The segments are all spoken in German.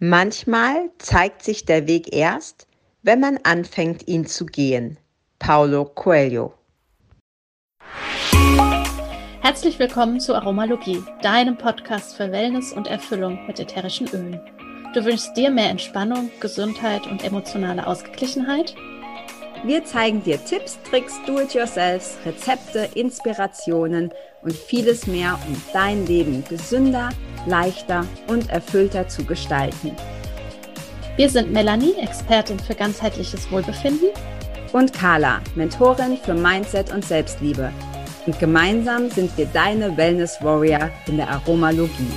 Manchmal zeigt sich der Weg erst, wenn man anfängt, ihn zu gehen. Paulo Coelho. Herzlich willkommen zu Aromalogie, deinem Podcast für Wellness und Erfüllung mit ätherischen Ölen. Du wünschst dir mehr Entspannung, Gesundheit und emotionale Ausgeglichenheit? Wir zeigen dir Tipps, Tricks, Do-it-yourselfs, Rezepte, Inspirationen und vieles mehr, um dein Leben gesünder, leichter und erfüllter zu gestalten. Wir sind Melanie, Expertin für ganzheitliches Wohlbefinden. Und Carla, Mentorin für Mindset und Selbstliebe. Und gemeinsam sind wir deine Wellness Warrior in der Aromalogie.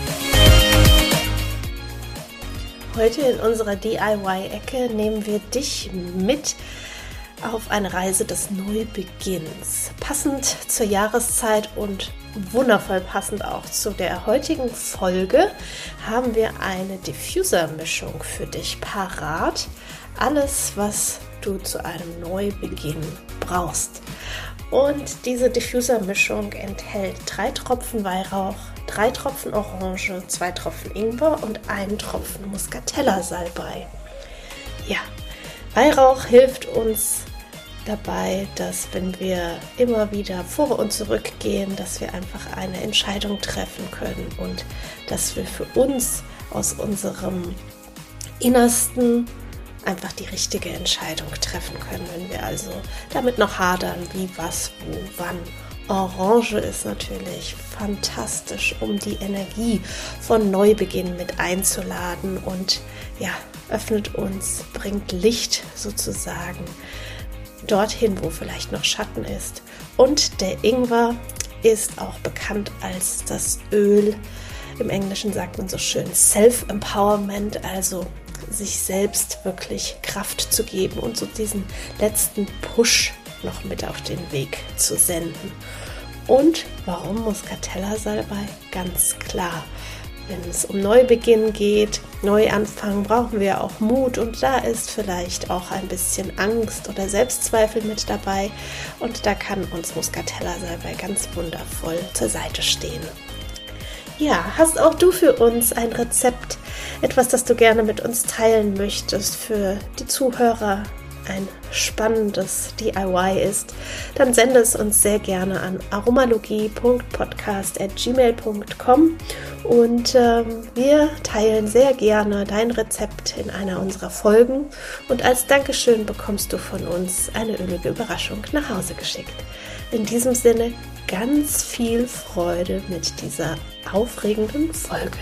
Heute in unserer DIY-Ecke nehmen wir dich mit auf eine Reise des Neubeginns. Passend zur Jahreszeit und wundervoll passend auch zu der heutigen Folge haben wir eine Diffuser-Mischung für dich parat. Alles, was du zu einem Neubeginn brauchst. Und diese Diffuser-Mischung enthält drei Tropfen Weihrauch, drei Tropfen Orange, zwei Tropfen Ingwer und einen Tropfen Muscatella-Salbei. Ja, Weihrauch hilft uns dabei, dass wenn wir immer wieder vor und zurück gehen, dass wir einfach eine Entscheidung treffen können und dass wir für uns aus unserem Innersten einfach die richtige Entscheidung treffen können, wenn wir also damit noch hadern, wie, was, wo, wann. Orange ist natürlich fantastisch, um die Energie von Neubeginn mit einzuladen und ja, öffnet uns, bringt Licht sozusagen dorthin, wo vielleicht noch Schatten ist. Und der Ingwer ist auch bekannt als das Öl. Im Englischen sagt man so schön Self-Empowerment, also sich selbst wirklich Kraft zu geben und so diesen letzten Push noch mit auf den Weg zu senden. Und warum Muscatella-Salbei? Ganz klar, wenn es um Neubeginn geht, Neuanfang, brauchen wir auch Mut. Und da ist vielleicht auch ein bisschen Angst oder Selbstzweifel mit dabei. Und da kann uns Muscatella-Salbei ganz wundervoll zur Seite stehen. Ja, hast auch du für uns ein Rezept, etwas, das du gerne mit uns teilen möchtest für die Zuhörer, ein spannendes DIY ist, dann sende es uns sehr gerne an aromalogie.podcast.gmail.com und ähm, wir teilen sehr gerne dein Rezept in einer unserer Folgen und als Dankeschön bekommst du von uns eine ölige Überraschung nach Hause geschickt. In diesem Sinne ganz viel Freude mit dieser aufregenden Folge.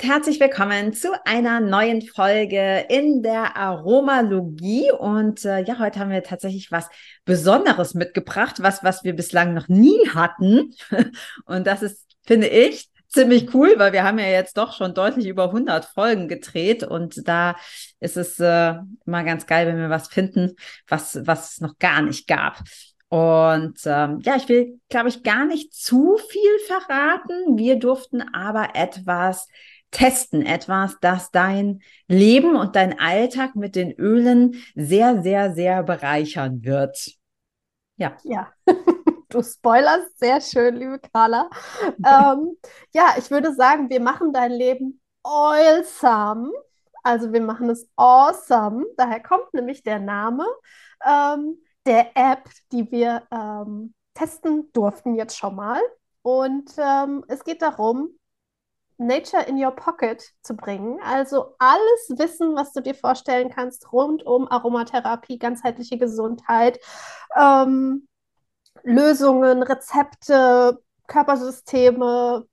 Und herzlich willkommen zu einer neuen Folge in der Aromalogie. Und äh, ja, heute haben wir tatsächlich was Besonderes mitgebracht, was, was wir bislang noch nie hatten. Und das ist, finde ich, ziemlich cool, weil wir haben ja jetzt doch schon deutlich über 100 Folgen gedreht und da ist es äh, immer ganz geil, wenn wir was finden, was, was es noch gar nicht gab. Und ähm, ja, ich will, glaube ich, gar nicht zu viel verraten. Wir durften aber etwas testen, etwas, das dein Leben und dein Alltag mit den Ölen sehr, sehr, sehr bereichern wird. Ja. Ja. Du spoilerst sehr schön, liebe Carla. ähm, ja, ich würde sagen, wir machen dein Leben oilsome. Also wir machen es awesome. Daher kommt nämlich der Name. Ähm, der App, die wir ähm, testen durften jetzt schon mal. Und ähm, es geht darum, Nature in your pocket zu bringen. Also alles Wissen, was du dir vorstellen kannst rund um Aromatherapie, ganzheitliche Gesundheit, ähm, Lösungen, Rezepte, Körpersysteme,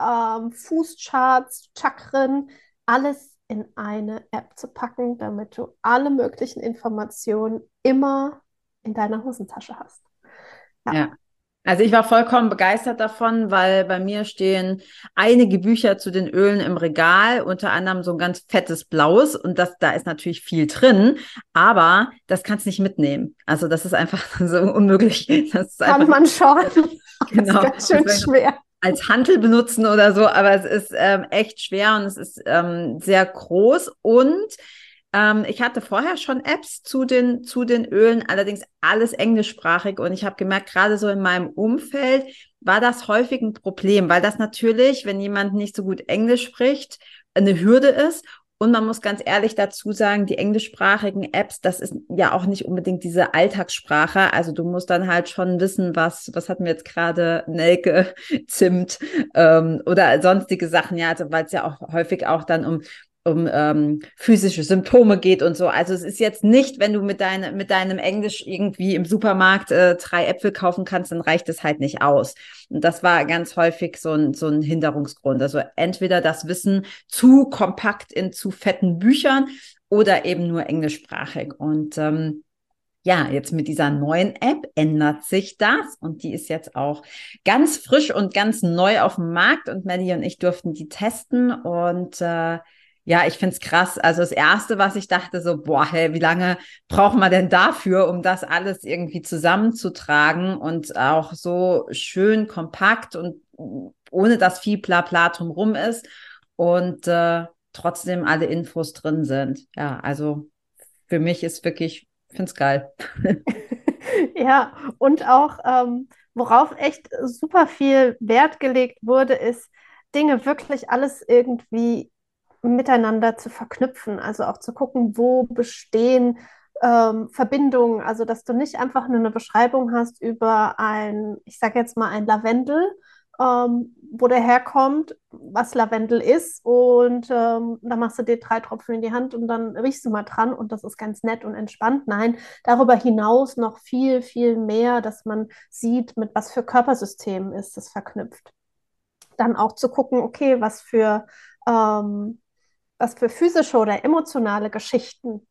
ähm, Fußcharts, Chakren, alles in eine App zu packen, damit du alle möglichen Informationen immer in deiner Hosentasche hast. Ja. ja. Also ich war vollkommen begeistert davon, weil bei mir stehen einige Bücher zu den Ölen im Regal, unter anderem so ein ganz fettes blaues und das, da ist natürlich viel drin, aber das kannst du nicht mitnehmen. Also das ist einfach so unmöglich. Das Kann man schon. Genau. Das ist ganz schön schwer als Hantel benutzen oder so, aber es ist ähm, echt schwer und es ist ähm, sehr groß und Ähm, ich hatte vorher schon Apps zu den, zu den Ölen, allerdings alles englischsprachig. Und ich habe gemerkt, gerade so in meinem Umfeld war das häufig ein Problem, weil das natürlich, wenn jemand nicht so gut Englisch spricht, eine Hürde ist. Und man muss ganz ehrlich dazu sagen, die englischsprachigen Apps, das ist ja auch nicht unbedingt diese Alltagssprache. Also du musst dann halt schon wissen, was, was hatten wir jetzt gerade, Nelke, Zimt ähm, oder sonstige Sachen, ja, also weil es ja auch häufig auch dann um um ähm, physische Symptome geht und so. Also es ist jetzt nicht, wenn du mit, deine, mit deinem Englisch irgendwie im Supermarkt äh, drei Äpfel kaufen kannst, dann reicht es halt nicht aus. Und das war ganz häufig so ein, so ein Hinderungsgrund. Also entweder das Wissen zu kompakt in zu fetten Büchern oder eben nur englischsprachig. Und ähm, ja, jetzt mit dieser neuen App ändert sich das und die ist jetzt auch ganz frisch und ganz neu auf dem Markt und Melly und ich durften die testen und äh, ja, ich finde es krass. Also das Erste, was ich dachte, so, boah, hey, wie lange braucht man denn dafür, um das alles irgendwie zusammenzutragen und auch so schön kompakt und ohne dass viel Blabla drumrum ist und äh, trotzdem alle Infos drin sind. Ja, also für mich ist wirklich, ich finde es geil. ja, und auch, ähm, worauf echt super viel Wert gelegt wurde, ist, Dinge wirklich alles irgendwie miteinander zu verknüpfen, also auch zu gucken, wo bestehen ähm, Verbindungen, also dass du nicht einfach nur eine Beschreibung hast über ein, ich sage jetzt mal ein Lavendel, ähm, wo der herkommt, was Lavendel ist und ähm, dann machst du dir drei Tropfen in die Hand und dann riechst du mal dran und das ist ganz nett und entspannt. Nein, darüber hinaus noch viel, viel mehr, dass man sieht, mit was für Körpersystemen ist es verknüpft. Dann auch zu gucken, okay, was für ähm, was für physische oder emotionale Geschichten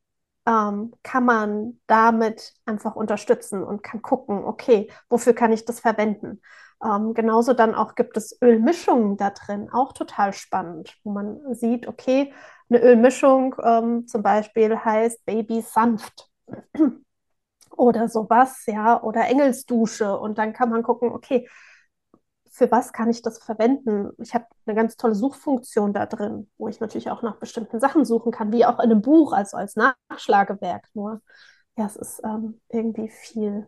ähm, kann man damit einfach unterstützen und kann gucken, okay, wofür kann ich das verwenden? Ähm, genauso dann auch gibt es Ölmischungen da drin, auch total spannend, wo man sieht, okay, eine Ölmischung ähm, zum Beispiel heißt Baby sanft oder sowas, ja, oder Engelsdusche und dann kann man gucken, okay, für was kann ich das verwenden? Ich habe eine ganz tolle Suchfunktion da drin, wo ich natürlich auch nach bestimmten Sachen suchen kann, wie auch in einem Buch, also als Nachschlagewerk. Nur, ja, es ist ähm, irgendwie viel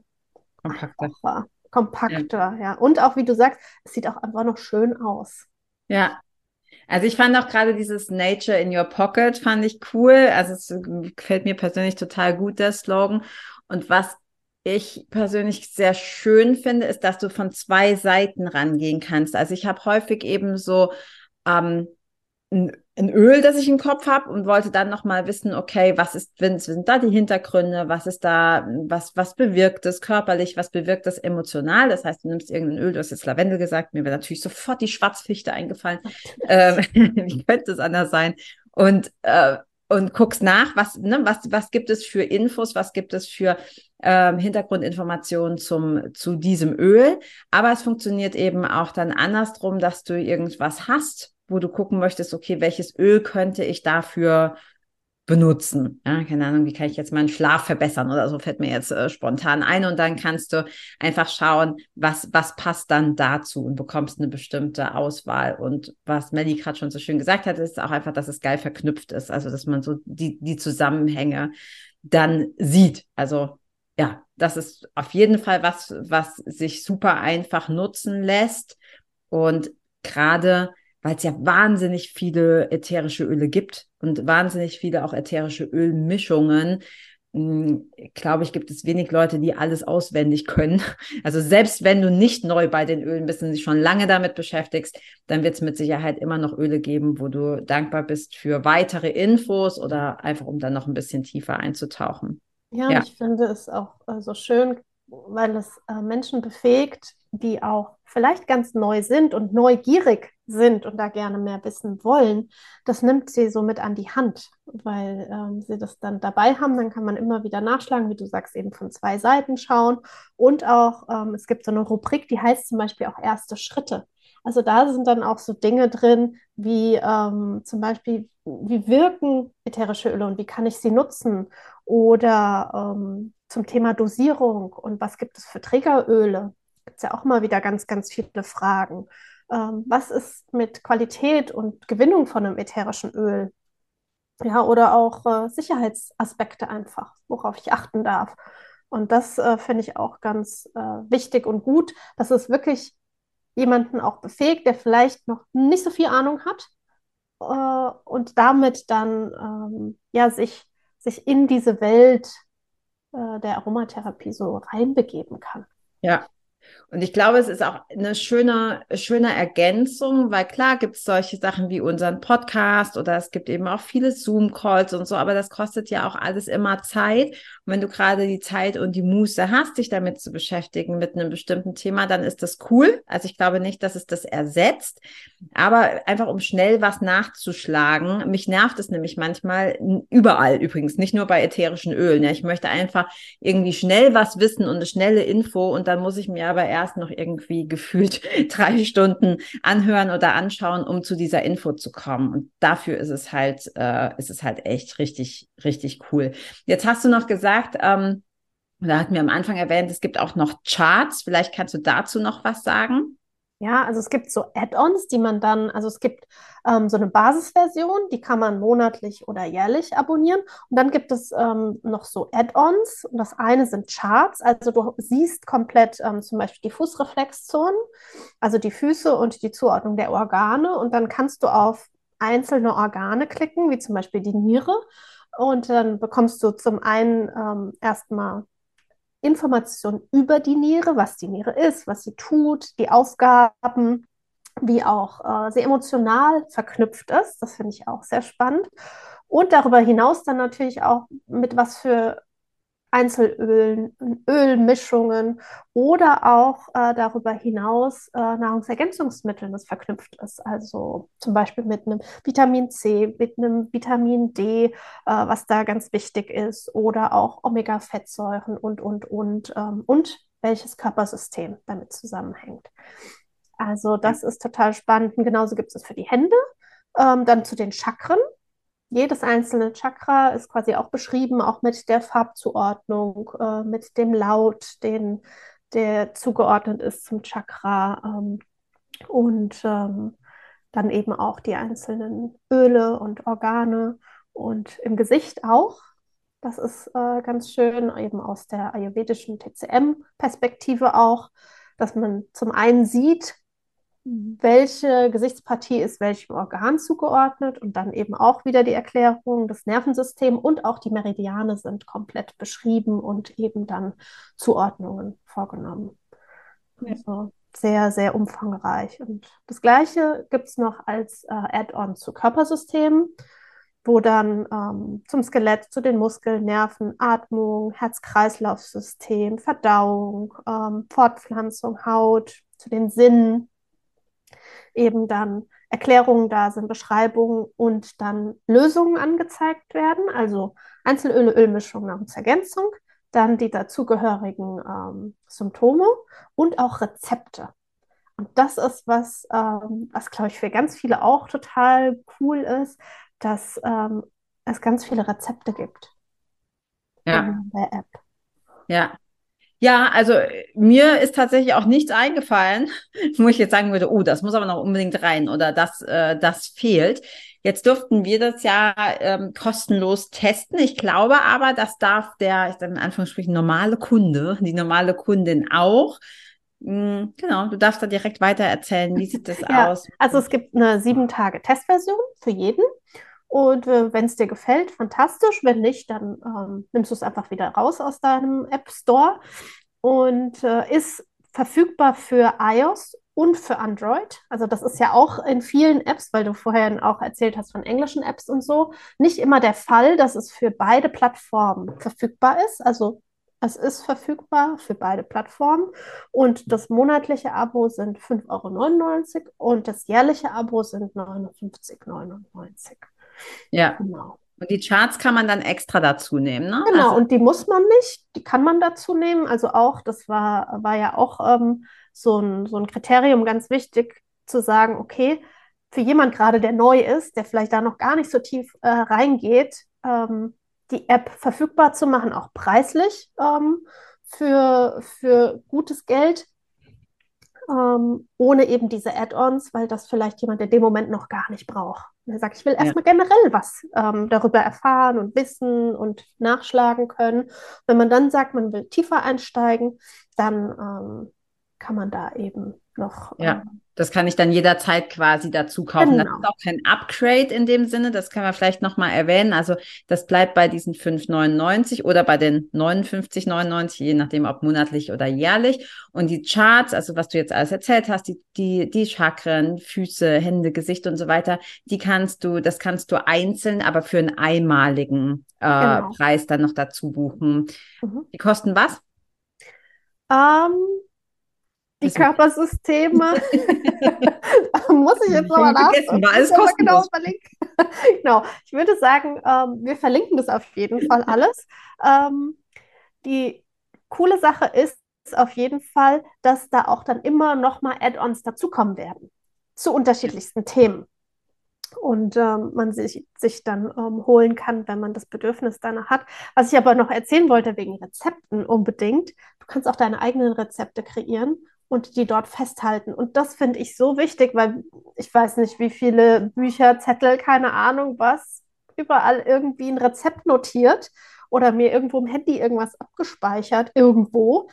kompakter. kompakter, ja. ja. Und auch, wie du sagst, es sieht auch einfach noch schön aus. Ja, also ich fand auch gerade dieses Nature in Your Pocket fand ich cool. Also es gefällt mir persönlich total gut, der Slogan. Und was ich persönlich sehr schön finde, ist, dass du von zwei Seiten rangehen kannst. Also ich habe häufig eben so ähm, ein, ein, Öl, das ich im Kopf habe und wollte dann noch mal wissen, okay, was ist, sind da die Hintergründe, was ist da, was was bewirkt es körperlich, was bewirkt es emotional. Das heißt, du nimmst irgendein Öl, du hast jetzt Lavendel gesagt, mir wäre natürlich sofort die Schwarzfichte eingefallen. Ähm, wie könnte es anders sein? Und äh, und guckst nach, was, ne, was, was gibt es für Infos, was gibt es für ähm, Hintergrundinformationen zum, zu diesem Öl. Aber es funktioniert eben auch dann andersrum, dass du irgendwas hast, wo du gucken möchtest, okay, welches Öl könnte ich dafür benutzen. Ja, keine Ahnung, wie kann ich jetzt meinen Schlaf verbessern oder so fällt mir jetzt äh, spontan ein und dann kannst du einfach schauen, was, was passt dann dazu und bekommst eine bestimmte Auswahl. Und was Melly gerade schon so schön gesagt hat, ist auch einfach, dass es geil verknüpft ist, also dass man so die, die Zusammenhänge dann sieht. Also ja, das ist auf jeden Fall was, was sich super einfach nutzen lässt und gerade weil es ja wahnsinnig viele ätherische Öle gibt und wahnsinnig viele auch ätherische Ölmischungen. Hm, glaube ich, gibt es wenig Leute, die alles auswendig können. Also selbst wenn du nicht neu bei den Ölen bist und dich schon lange damit beschäftigst, dann wird es mit Sicherheit immer noch Öle geben, wo du dankbar bist für weitere Infos oder einfach um dann noch ein bisschen tiefer einzutauchen. Ja, ja. ich finde es auch so schön, weil es äh, Menschen befähigt, die auch vielleicht ganz neu sind und neugierig sind und da gerne mehr wissen wollen, das nimmt sie so mit an die Hand, weil ähm, sie das dann dabei haben. Dann kann man immer wieder nachschlagen, wie du sagst, eben von zwei Seiten schauen. Und auch, ähm, es gibt so eine Rubrik, die heißt zum Beispiel auch erste Schritte. Also da sind dann auch so Dinge drin, wie ähm, zum Beispiel, wie wirken ätherische Öle und wie kann ich sie nutzen? Oder ähm, zum Thema Dosierung und was gibt es für Trägeröle? Gibt es ja auch mal wieder ganz, ganz viele Fragen. Ähm, was ist mit Qualität und Gewinnung von einem ätherischen Öl? Ja, oder auch äh, Sicherheitsaspekte einfach, worauf ich achten darf. Und das äh, finde ich auch ganz äh, wichtig und gut, dass es wirklich jemanden auch befähigt, der vielleicht noch nicht so viel Ahnung hat äh, und damit dann ähm, ja sich, sich in diese Welt äh, der Aromatherapie so reinbegeben kann. Ja, und ich glaube, es ist auch eine schöne, schöne Ergänzung, weil klar gibt es solche Sachen wie unseren Podcast oder es gibt eben auch viele Zoom-Calls und so, aber das kostet ja auch alles immer Zeit. Und wenn du gerade die Zeit und die Muße hast, dich damit zu beschäftigen mit einem bestimmten Thema, dann ist das cool. Also ich glaube nicht, dass es das ersetzt, aber einfach um schnell was nachzuschlagen. Mich nervt es nämlich manchmal überall übrigens, nicht nur bei ätherischen Ölen. Ja. Ich möchte einfach irgendwie schnell was wissen und eine schnelle Info und dann muss ich mir aber erst noch irgendwie gefühlt drei Stunden anhören oder anschauen, um zu dieser Info zu kommen. Und dafür ist es halt, äh, ist es halt echt richtig, richtig cool. Jetzt hast du noch gesagt, ähm, da hatten wir am Anfang erwähnt, es gibt auch noch Charts. Vielleicht kannst du dazu noch was sagen? Ja, also es gibt so Add-ons, die man dann, also es gibt ähm, so eine Basisversion, die kann man monatlich oder jährlich abonnieren. Und dann gibt es ähm, noch so Add-ons. Und das eine sind Charts, also du siehst komplett ähm, zum Beispiel die Fußreflexzonen, also die Füße und die Zuordnung der Organe. Und dann kannst du auf einzelne Organe klicken, wie zum Beispiel die Niere. Und dann bekommst du zum einen ähm, erstmal Informationen über die Niere, was die Niere ist, was sie tut, die Aufgaben, wie auch äh, sie emotional verknüpft ist. Das finde ich auch sehr spannend. Und darüber hinaus dann natürlich auch mit was für Einzelölen, Ölmischungen oder auch äh, darüber hinaus äh, Nahrungsergänzungsmitteln, das verknüpft ist. Also zum Beispiel mit einem Vitamin C, mit einem Vitamin D, äh, was da ganz wichtig ist, oder auch Omega-Fettsäuren und, und, und, ähm, und welches Körpersystem damit zusammenhängt. Also das ist total spannend. Und genauso gibt es für die Hände. Ähm, dann zu den Chakren jedes einzelne Chakra ist quasi auch beschrieben, auch mit der Farbzuordnung, äh, mit dem Laut, den, der zugeordnet ist zum Chakra ähm, und ähm, dann eben auch die einzelnen Öle und Organe und im Gesicht auch. Das ist äh, ganz schön, eben aus der ayurvedischen TCM-Perspektive auch, dass man zum einen sieht, welche Gesichtspartie ist welchem Organ zugeordnet und dann eben auch wieder die Erklärung des Nervensystems und auch die Meridiane sind komplett beschrieben und eben dann Zuordnungen vorgenommen. Ja. Also sehr, sehr umfangreich. Und das Gleiche gibt es noch als äh, Add-on zu Körpersystemen, wo dann ähm, zum Skelett, zu den Muskeln, Nerven, Atmung, Herz-Kreislauf-System, Verdauung, ähm, Fortpflanzung, Haut, zu den Sinnen, eben dann Erklärungen da sind, Beschreibungen und dann Lösungen angezeigt werden, also Einzelöle, Ölmischung, Nahrungsergänzung, dann die dazugehörigen ähm, Symptome und auch Rezepte. Und das ist was, ähm, was glaube ich für ganz viele auch total cool ist, dass ähm, es ganz viele Rezepte gibt ja. in der App. Ja, ja, also mir ist tatsächlich auch nichts eingefallen, wo ich jetzt sagen würde, oh, das muss aber noch unbedingt rein oder das, äh, das fehlt. Jetzt durften wir das ja ähm, kostenlos testen. Ich glaube aber, das darf der, ich sage in Anführungsstrichen, normale Kunde, die normale Kundin auch. Mhm, genau, du darfst da direkt weiter erzählen. Wie sieht das ja, aus? Also es gibt eine sieben Tage Testversion für jeden. Und wenn es dir gefällt, fantastisch. Wenn nicht, dann ähm, nimmst du es einfach wieder raus aus deinem App Store und äh, ist verfügbar für iOS und für Android. Also das ist ja auch in vielen Apps, weil du vorher auch erzählt hast von englischen Apps und so, nicht immer der Fall, dass es für beide Plattformen verfügbar ist. Also es ist verfügbar für beide Plattformen und das monatliche Abo sind 5,99 Euro und das jährliche Abo sind 59,99 Euro. Ja. Genau. Und die Charts kann man dann extra dazu nehmen, ne? Genau, also, und die muss man nicht, die kann man dazu nehmen. Also auch, das war, war ja auch ähm, so, ein, so ein Kriterium ganz wichtig zu sagen, okay, für jemand gerade, der neu ist, der vielleicht da noch gar nicht so tief äh, reingeht, ähm, die App verfügbar zu machen, auch preislich ähm, für, für gutes Geld. ähm, ohne eben diese Add-ons, weil das vielleicht jemand in dem Moment noch gar nicht braucht. Und er sagt, ich will Ja. erstmal generell was ähm, darüber erfahren und wissen und nachschlagen können. Wenn man dann sagt, man will tiefer einsteigen, dann ähm, kann man da eben noch Ja. ähm, Das kann ich dann jederzeit quasi dazu kaufen. Das Genau. ist auch kein Upgrade in dem Sinne, das können wir vielleicht nochmal erwähnen. Also das bleibt bei diesen 5,99 oder bei den 59,99, je nachdem ob monatlich oder jährlich. Und die Charts, also was du jetzt alles erzählt hast, die, die, die Chakren, Füße, Hände, Gesicht und so weiter, die kannst du, das kannst du einzeln, aber für einen einmaligen äh, Genau. Preis dann noch dazu buchen. Mhm. Die kosten was? Ähm, die Wissen wir. Körpersysteme. Muss ich jetzt nochmal nachdenken. war alles genau kostenlos. überlegen. Genau. Ich würde sagen, ähm, wir verlinken das auf jeden Fall alles. Ähm, die coole Sache ist auf jeden Fall, dass da auch dann immer nochmal Add-ons dazukommen werden zu unterschiedlichsten Themen. Und ähm, man sich, sich dann ähm, holen kann, wenn man das Bedürfnis danach hat. Was ich aber noch erzählen wollte wegen Rezepten unbedingt, du kannst auch deine eigenen Rezepte kreieren und die dort festhalten. Und das finde ich so wichtig, weil ich weiß nicht, wie viele Bücher, Zettel, keine Ahnung was, überall irgendwie ein Rezept notiert oder mir irgendwo im Handy irgendwas abgespeichert, irgendwo.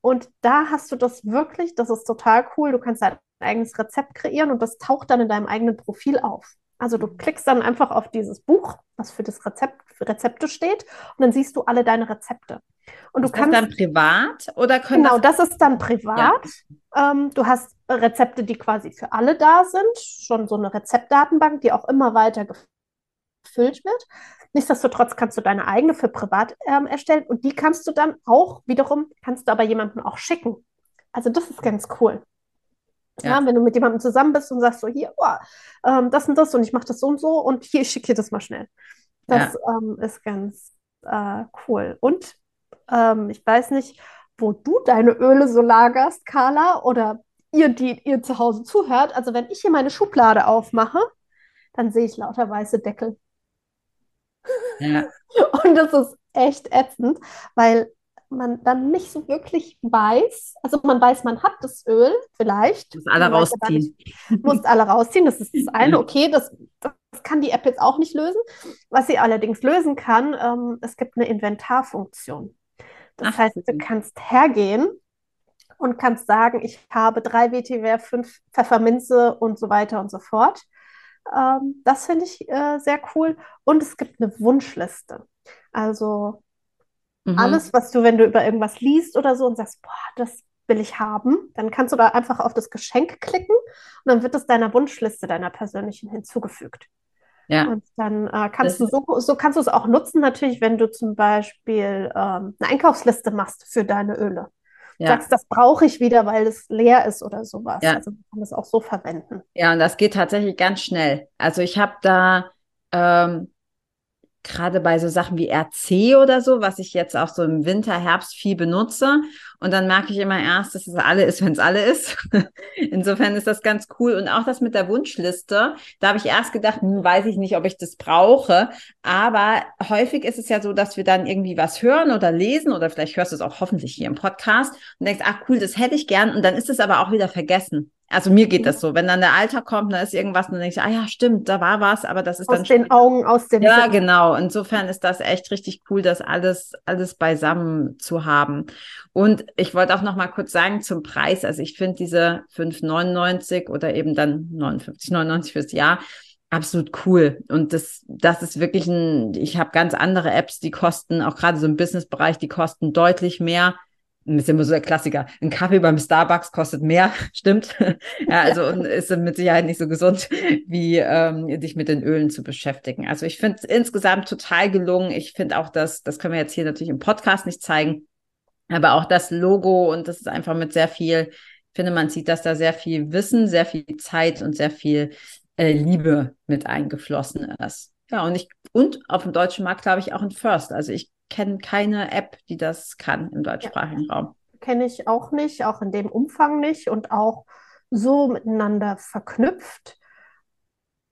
Und da hast du das wirklich, das ist total cool. Du kannst dein eigenes Rezept kreieren und das taucht dann in deinem eigenen Profil auf. Also du klickst dann einfach auf dieses Buch, was für das Rezept, für Rezepte steht, und dann siehst du alle deine Rezepte. Und du Ist das kannst dann privat oder können Genau, das das ist dann privat. Ähm, du hast Rezepte, die quasi für alle da sind, schon so eine Rezeptdatenbank, die auch immer weiter gefüllt wird. Nichtsdestotrotz kannst du deine eigene für privat ähm, erstellen und die kannst du dann auch wiederum, kannst du aber jemandem auch schicken. Also das ist ganz cool. Ja, Ja. wenn du mit jemandem zusammen bist und sagst so, hier, oh, ähm, das und das und ich mache das so und so und hier, ich schicke dir das mal schnell. Das ähm, ist ganz äh, cool. Und ähm, ich weiß nicht, wo du deine Öle so lagerst, Carla, oder ihr, die ihr zu Hause zuhört. Also wenn ich hier meine Schublade aufmache, dann sehe ich lauter weiße Deckel. Ja, Und das ist echt ätzend, weil man dann nicht so wirklich weiß, also man weiß, man hat das Öl vielleicht. muss alle rausziehen. musst alle rausziehen, das ist das eine. Okay, das, das kann die App jetzt auch nicht lösen. Was sie allerdings lösen kann, ähm, es gibt eine Inventarfunktion. Das Ach, heißt, du kannst hergehen und kannst sagen, ich habe drei Vetiver, fünf Pfefferminze und so weiter und so fort. Ähm, das finde ich äh, sehr cool. Und es gibt eine Wunschliste. Also Mhm. alles, was du, wenn du über irgendwas liest oder so und sagst, boah, das will ich haben, dann kannst du da einfach auf das Geschenk klicken und dann wird es deiner Wunschliste, deiner persönlichen hinzugefügt. Ja, Und dann äh, kannst Das du so, so kannst du es auch nutzen, natürlich, wenn du zum Beispiel ähm, eine Einkaufsliste machst für deine Öle. ja. Sagst, das brauche ich wieder, weil es leer ist oder sowas. Ja. Also man kann das auch so verwenden. Ja, und das geht tatsächlich ganz schnell. Also ich habe da ähm, gerade bei so Sachen wie RC oder so, was ich jetzt auch so im Winter, Herbst viel benutze. Und dann merke ich immer erst, dass es alle ist, wenn es alle ist. Insofern ist das ganz cool. Und auch das mit der Wunschliste, da habe ich erst gedacht, hm, weiß ich nicht, ob ich das brauche. Aber häufig ist es ja so, dass wir dann irgendwie was hören oder lesen oder vielleicht hörst du es auch hoffentlich hier im Podcast und denkst, ach cool, das hätte ich gern. Und dann ist es aber auch wieder vergessen. Also mir geht das so. Wenn dann der Alter kommt, da ist irgendwas dann denkst du, ah ja, stimmt, da war was, aber das ist Aus dann den Augen, aus dem ja, Sinn. genau. Insofern ist das echt richtig cool, das alles, alles beisammen zu haben. Und ich wollte auch noch mal kurz sagen zum Preis. Also ich finde diese 5,99 oder eben dann 59,99 fürs Jahr absolut cool. Und das, das ist wirklich ein, ich habe ganz andere Apps, die kosten, auch gerade so im Businessbereich, die kosten deutlich mehr. Das ist immer so der Klassiker. Ein Kaffee beim Starbucks kostet mehr, stimmt. ja, also und ist mit Sicherheit nicht so gesund, wie ähm, dich mit den Ölen zu beschäftigen. Also ich finde es insgesamt total gelungen. Ich finde auch, dass, das können wir jetzt hier natürlich im Podcast nicht zeigen, aber auch das Logo und das ist einfach mit sehr viel, ich finde, man sieht, dass da sehr viel Wissen, sehr viel Zeit und sehr viel äh, Liebe mit eingeflossen ist. Ja, und ich, und auf dem deutschen Markt glaube ich auch ein First. Also ich kenne keine App, die das kann im deutschsprachigen Raum. Kenne ich auch nicht, auch in dem Umfang nicht und auch so miteinander verknüpft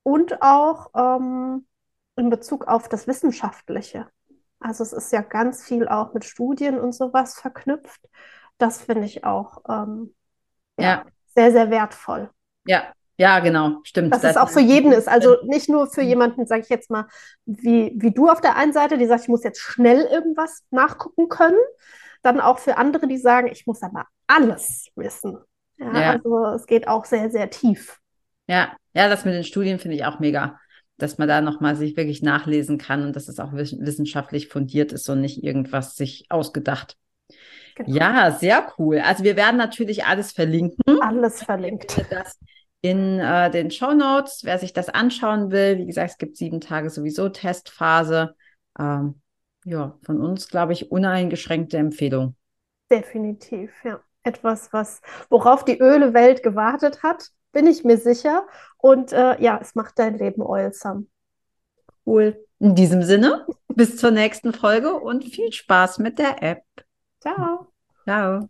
und auch ähm, in Bezug auf das Wissenschaftliche. Also es ist ja ganz viel auch mit Studien und sowas verknüpft. Das finde ich auch ähm, ja, Ja. sehr, sehr wertvoll. Ja, ja, genau, stimmt. Dass das es auch für jeden ist. Also nicht nur für jemanden, sage ich jetzt mal, wie, wie du auf der einen Seite, die sagt, ich muss jetzt schnell irgendwas nachgucken können, dann auch für andere, die sagen, ich muss aber alles wissen. Ja, ja. Also es geht auch sehr, sehr tief. Ja, ja, das mit den Studien finde ich auch mega, dass man da nochmal sich wirklich nachlesen kann und dass es auch wissenschaftlich fundiert ist und nicht irgendwas sich ausgedacht. Genau. Ja, sehr cool. Also wir werden natürlich alles verlinken. Alles verlinkt. Das in äh, den Show Notes, wer sich das anschauen will. Wie gesagt, es gibt sieben Tage sowieso Testphase. Ähm, ja, von uns, glaube ich, uneingeschränkte Empfehlung. Definitiv, ja. Etwas, was, worauf die Ölewelt gewartet hat, bin ich mir sicher. Und äh, ja, es macht dein Leben oilsam. Cool. In diesem Sinne, bis zur nächsten Folge und viel Spaß mit der App. Ciao. Ciao.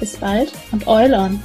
Bis bald und Eulon!